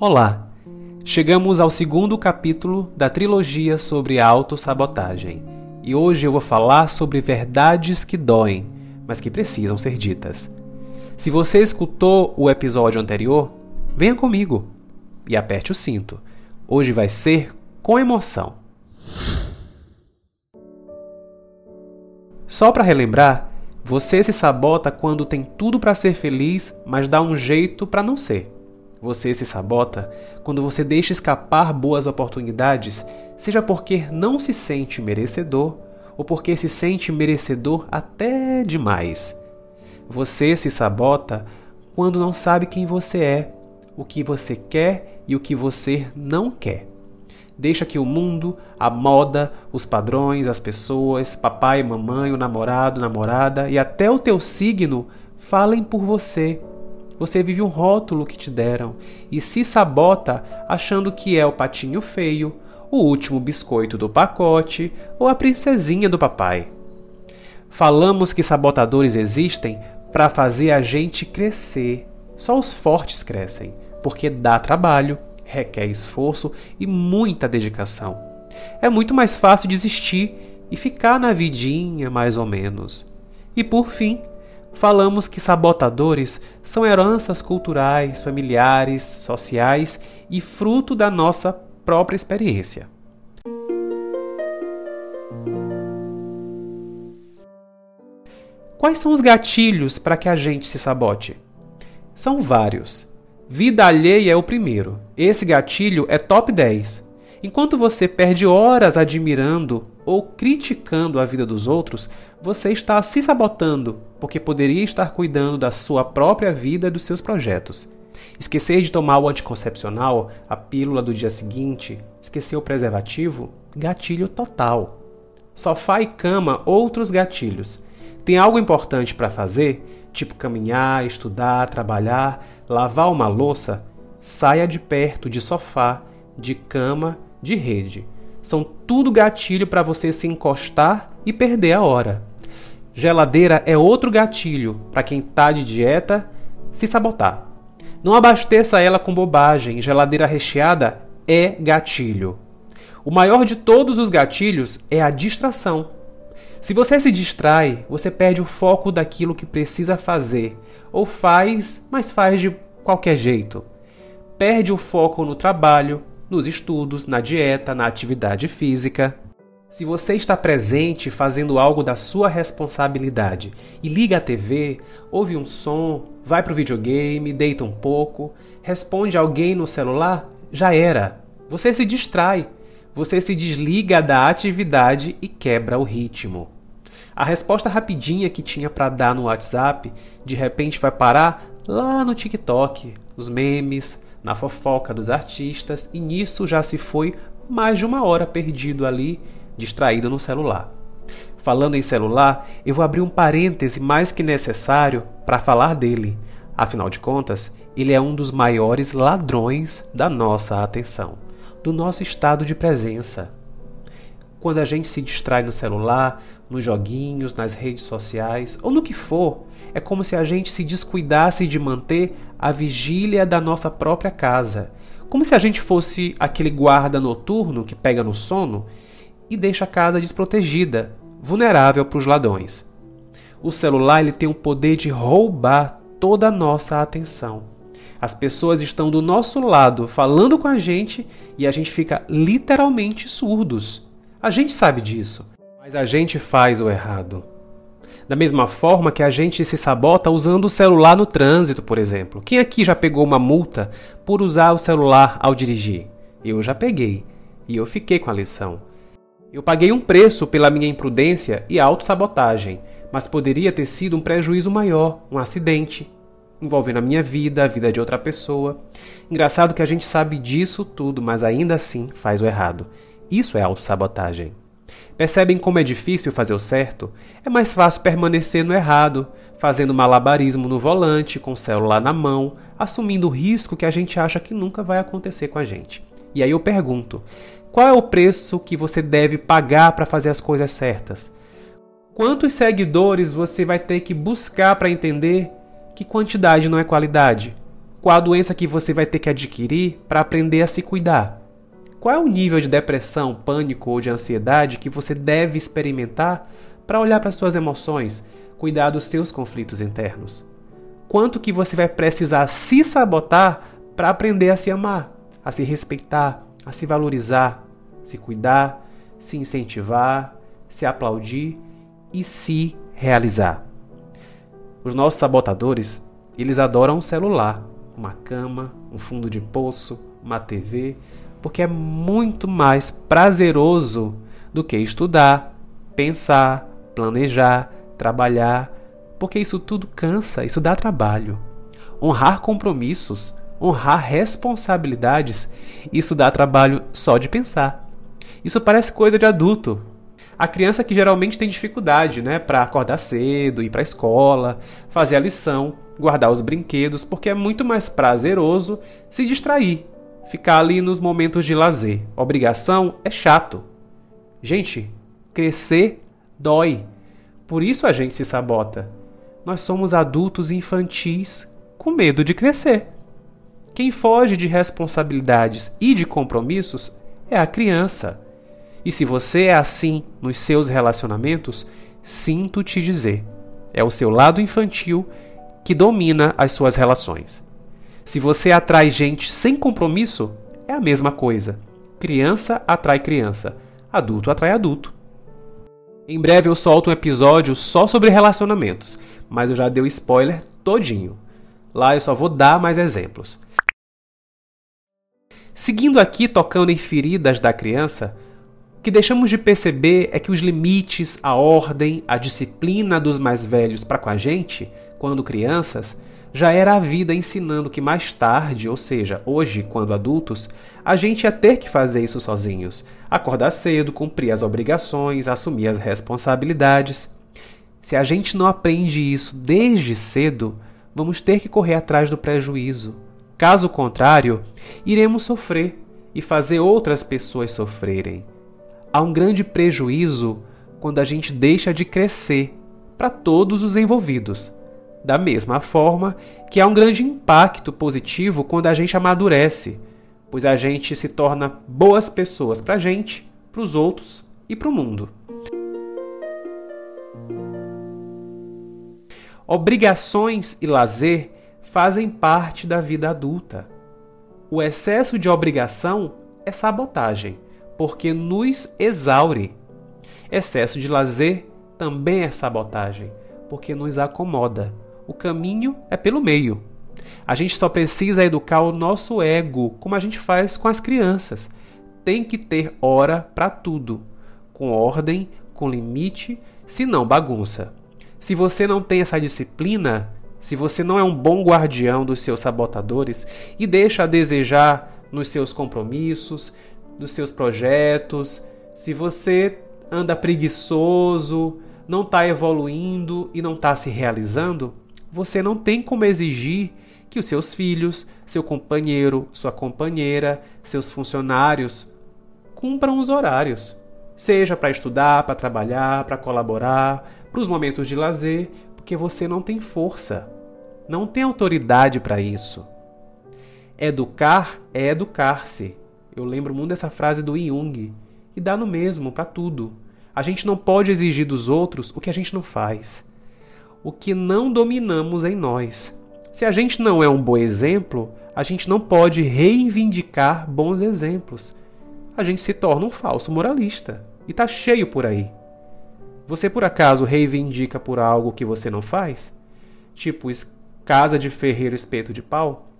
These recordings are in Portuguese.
Olá! Chegamos ao segundo capítulo da trilogia sobre autossabotagem e hoje eu vou falar sobre verdades que doem, mas que precisam ser ditas. Se você escutou o episódio anterior, venha comigo e aperte o cinto. Hoje vai ser com emoção. Só para relembrar, você se sabota quando tem tudo para ser feliz, mas dá um jeito para não ser. Você se sabota quando você deixa escapar boas oportunidades, seja porque não se sente merecedor ou porque se sente merecedor até demais. Você se sabota quando não sabe quem você é, o que você quer e o que você não quer. Deixa que o mundo, a moda, os padrões, as pessoas, papai, mamãe, o namorado, namorada e até o teu signo falem por você você vive um rótulo que te deram e se sabota achando que é o patinho feio, o último biscoito do pacote ou a princesinha do papai. Falamos que sabotadores existem para fazer a gente crescer. Só os fortes crescem, porque dá trabalho, requer esforço e muita dedicação. É muito mais fácil desistir e ficar na vidinha mais ou menos. E por fim, falamos que sabotadores são heranças culturais, familiares, sociais e fruto da nossa própria experiência. Quais são os gatilhos para que a gente se sabote? São vários. Vida alheia é o primeiro. Esse gatilho é top 10. Enquanto você perde horas admirando ou criticando a vida dos outros, você está se sabotando, porque poderia estar cuidando da sua própria vida e dos seus projetos. Esquecer de tomar o anticoncepcional, a pílula do dia seguinte, esquecer o preservativo, gatilho total. Sofá e cama, outros gatilhos. Tem algo importante para fazer, tipo caminhar, estudar, trabalhar, lavar uma louça? Saia de perto de sofá, de cama de rede. São tudo gatilho para você se encostar e perder a hora. Geladeira é outro gatilho para quem está de dieta se sabotar. Não abasteça ela com bobagem, geladeira recheada é gatilho. O maior de todos os gatilhos é a distração. Se você se distrai, você perde o foco daquilo que precisa fazer, ou faz, mas faz de qualquer jeito. Perde o foco no trabalho, nos estudos, na dieta, na atividade física. Se você está presente fazendo algo da sua responsabilidade e liga a TV, ouve um som, vai para o videogame, deita um pouco, responde alguém no celular, já era. Você se distrai, você se desliga da atividade e quebra o ritmo. A resposta rapidinha que tinha para dar no WhatsApp, de repente vai parar lá no TikTok, os memes, na fofoca dos artistas, e nisso já se foi mais de uma hora perdido ali, distraído no celular. Falando em celular, eu vou abrir um parêntese mais que necessário para falar dele. Afinal de contas, ele é um dos maiores ladrões da nossa atenção, do nosso estado de presença. Quando a gente se distrai no celular, nos joguinhos, nas redes sociais ou no que for, é como se a gente se descuidasse de manter a vigília da nossa própria casa. Como se a gente fosse aquele guarda noturno que pega no sono e deixa a casa desprotegida, vulnerável para os ladrões. O celular ele tem o poder de roubar toda a nossa atenção. As pessoas estão do nosso lado falando com a gente e a gente fica literalmente surdos. A gente sabe disso, mas a gente faz o errado. Da mesma forma que a gente se sabota usando o celular no trânsito, por exemplo. Quem aqui já pegou uma multa por usar o celular ao dirigir? Eu já peguei. E eu fiquei com a lição. Eu paguei um preço pela minha imprudência e autossabotagem, mas poderia ter sido um prejuízo maior, um acidente, envolvendo a minha vida, a vida de outra pessoa. Engraçado que a gente sabe disso tudo, mas ainda assim faz o errado. Isso é autossabotagem. Percebem como é difícil fazer o certo? É mais fácil permanecer no errado, fazendo malabarismo no volante, com o celular na mão, assumindo o risco que a gente acha que nunca vai acontecer com a gente. E aí eu pergunto: qual é o preço que você deve pagar para fazer as coisas certas? Quantos seguidores você vai ter que buscar para entender que quantidade não é qualidade? Qual a doença que você vai ter que adquirir para aprender a se cuidar? Qual é o nível de depressão, pânico ou de ansiedade que você deve experimentar para olhar para suas emoções, cuidar dos seus conflitos internos? Quanto que você vai precisar se sabotar para aprender a se amar, a se respeitar, a se valorizar, se cuidar, se incentivar, se aplaudir e se realizar? Os nossos sabotadores, eles adoram um celular, uma cama, um fundo de poço, uma TV, porque é muito mais prazeroso do que estudar, pensar, planejar, trabalhar, porque isso tudo cansa, isso dá trabalho. Honrar compromissos, honrar responsabilidades, isso dá trabalho só de pensar. Isso parece coisa de adulto. A criança que geralmente tem dificuldade, né, para acordar cedo, ir para a escola, fazer a lição, guardar os brinquedos, porque é muito mais prazeroso se distrair, ficar ali nos momentos de lazer. Obrigação é chato. Gente, crescer dói. Por isso a gente se sabota. Nós somos adultos infantis com medo de crescer. Quem foge de responsabilidades e de compromissos é a criança. E se você é assim nos seus relacionamentos, sinto te dizer, é o seu lado infantil que domina as suas relações. Se você atrai gente sem compromisso, é a mesma coisa. Criança atrai criança, adulto atrai adulto. Em breve eu solto um episódio só sobre relacionamentos, mas eu já dei o spoiler todinho. Lá eu só vou dar mais exemplos. Seguindo aqui tocando em feridas da criança, o que deixamos de perceber é que os limites, a ordem, a disciplina dos mais velhos para com a gente, quando crianças, já era a vida ensinando que mais tarde, ou seja, hoje, quando adultos, a gente ia ter que fazer isso sozinhos. Acordar cedo, cumprir as obrigações, assumir as responsabilidades. Se a gente não aprende isso desde cedo, vamos ter que correr atrás do prejuízo. Caso contrário, iremos sofrer e fazer outras pessoas sofrerem. Há um grande prejuízo quando a gente deixa de crescer para todos os envolvidos da mesma forma que há um grande impacto positivo quando a gente amadurece, pois a gente se torna boas pessoas para a gente, para os outros e para o mundo. Obrigações e lazer fazem parte da vida adulta. O excesso de obrigação é sabotagem, porque nos exaure. Excesso de lazer também é sabotagem, porque nos acomoda. O caminho é pelo meio. A gente só precisa educar o nosso ego, como a gente faz com as crianças. Tem que ter hora para tudo, com ordem, com limite, senão bagunça. Se você não tem essa disciplina, se você não é um bom guardião dos seus sabotadores e deixa a desejar nos seus compromissos, nos seus projetos, se você anda preguiçoso, não está evoluindo e não está se realizando, você não tem como exigir que os seus filhos, seu companheiro, sua companheira, seus funcionários cumpram os horários. Seja para estudar, para trabalhar, para colaborar, para os momentos de lazer, porque você não tem força, não tem autoridade para isso. Educar é educar-se. Eu lembro muito dessa frase do Jung, e dá no mesmo para tudo. A gente não pode exigir dos outros o que a gente não faz o que não dominamos em nós. Se a gente não é um bom exemplo, a gente não pode reivindicar bons exemplos. A gente se torna um falso moralista. E tá cheio por aí. Você por acaso reivindica por algo que você não faz? Tipo, casa de ferreiro espeto de pau?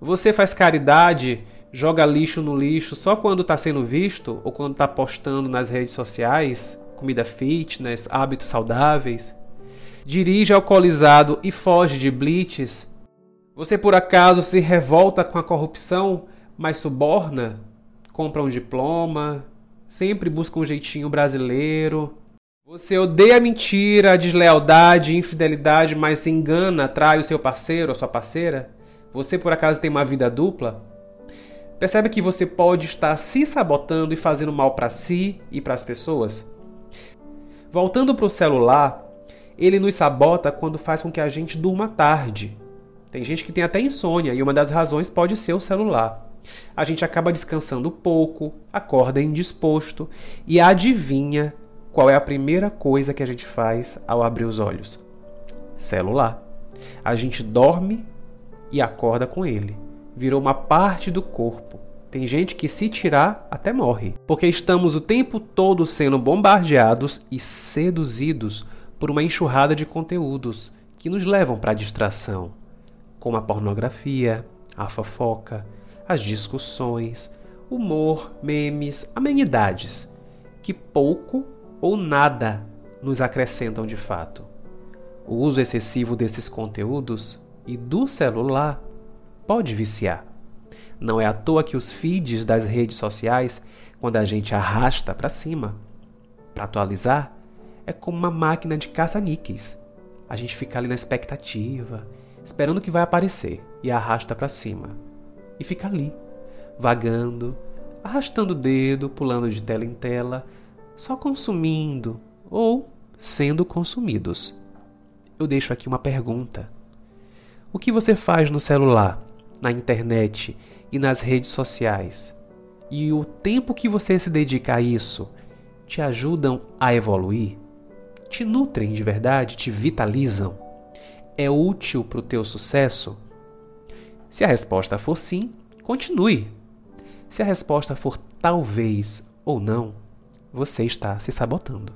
Você faz caridade, joga lixo no lixo só quando está sendo visto ou quando está postando nas redes sociais comida fitness, hábitos saudáveis? Dirige alcoolizado e foge de blitz? Você por acaso se revolta com a corrupção, mas suborna? Compra um diploma? Sempre busca um jeitinho brasileiro? Você odeia a mentira, a deslealdade, a infidelidade, mas se engana, trai o seu parceiro ou sua parceira? Você por acaso tem uma vida dupla? Percebe que você pode estar se sabotando e fazendo mal para si e para as pessoas? Voltando para o celular, ele nos sabota quando faz com que a gente durma tarde. Tem gente que tem até insônia e uma das razões pode ser o celular. A gente acaba descansando pouco, acorda indisposto e adivinha qual é a primeira coisa que a gente faz ao abrir os olhos? Celular. A gente dorme e acorda com ele. Virou uma parte do corpo. Tem gente que, se tirar, até morre. Porque estamos o tempo todo sendo bombardeados e seduzidos por uma enxurrada de conteúdos que nos levam para a distração, como a pornografia, a fofoca, as discussões, humor, memes, amenidades, que pouco ou nada nos acrescentam de fato. O uso excessivo desses conteúdos e do celular pode viciar. Não é à toa que os feeds das redes sociais, quando a gente arrasta para cima para atualizar, é como uma máquina de caça-níqueis. A gente fica ali na expectativa, esperando que vai aparecer e arrasta para cima. E fica ali, vagando, arrastando o dedo, pulando de tela em tela, só consumindo ou sendo consumidos. Eu deixo aqui uma pergunta. O que você faz no celular, na internet e nas redes sociais? E o tempo que você se dedica a isso te ajudam a evoluir? Te nutrem de verdade? Te vitalizam? É útil para o teu sucesso? Se a resposta for sim, continue. Se a resposta for talvez ou não, você está se sabotando.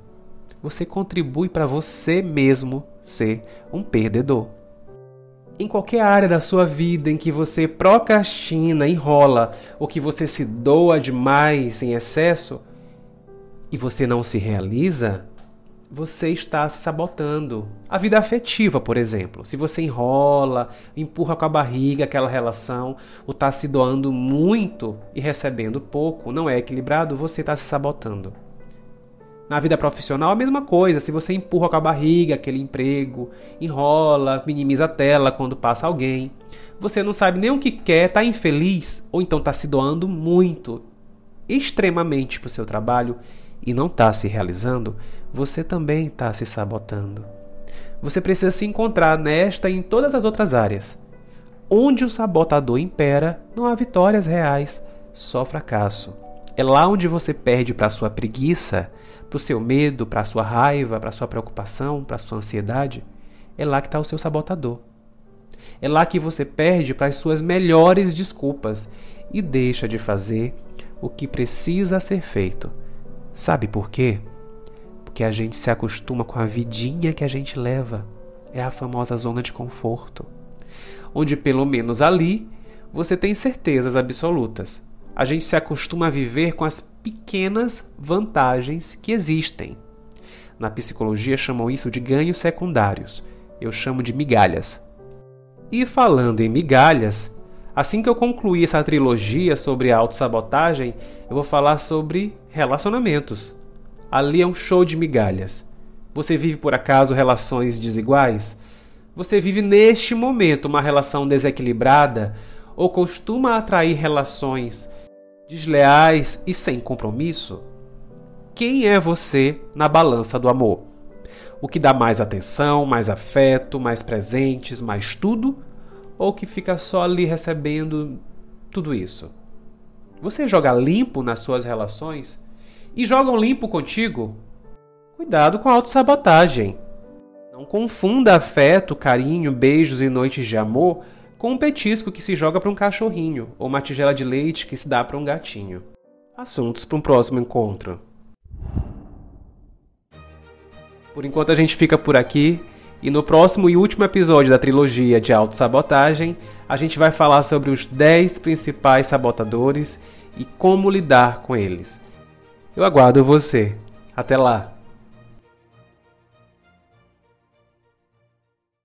Você contribui para você mesmo ser um perdedor. Em qualquer área da sua vida em que você procrastina, enrola ou que você se doa demais em excesso e você não se realiza, você está se sabotando. A vida afetiva, por exemplo. Se você enrola, empurra com a barriga aquela relação, ou está se doando muito e recebendo pouco, não é equilibrado, você está se sabotando. Na vida profissional, a mesma coisa. Se você empurra com a barriga aquele emprego, enrola, minimiza a tela quando passa alguém, você não sabe nem o que quer, está infeliz, ou então está se doando muito, extremamente para o seu trabalho e não está se realizando, você também está se sabotando. Você precisa se encontrar nesta e em todas as outras áreas. Onde o sabotador impera, não há vitórias reais, só fracasso. É lá onde você perde para a sua preguiça, para o seu medo, para a sua raiva, para a sua preocupação, para a sua ansiedade. É lá que está o seu sabotador. É lá que você perde para as suas melhores desculpas e deixa de fazer o que precisa ser feito. Sabe por quê? Porque a gente se acostuma com a vidinha que a gente leva. É a famosa zona de conforto. Onde pelo menos ali você tem certezas absolutas. A gente se acostuma a viver com as pequenas vantagens que existem. Na psicologia chamam isso de ganhos secundários. Eu chamo de migalhas. E falando em migalhas, assim que eu concluir essa trilogia sobre autossabotagem, eu vou falar sobre relacionamentos. Ali é um show de migalhas. Você vive por acaso relações desiguais? Você vive neste momento uma relação desequilibrada ou costuma atrair relações desleais e sem compromisso? Quem é você na balança do amor? O que dá mais atenção, mais afeto, mais presentes, mais tudo? Ou que fica só ali recebendo tudo isso? Você joga limpo nas suas relações? E jogam limpo contigo? Cuidado com a autossabotagem. Não confunda afeto, carinho, beijos e noites de amor com um petisco que se joga para um cachorrinho ou uma tigela de leite que se dá para um gatinho. Assuntos para um próximo encontro. Por enquanto a gente fica por aqui e no próximo e último episódio da trilogia de autossabotagem, a gente vai falar sobre os 10 principais sabotadores e como lidar com eles. Eu aguardo você. Até lá!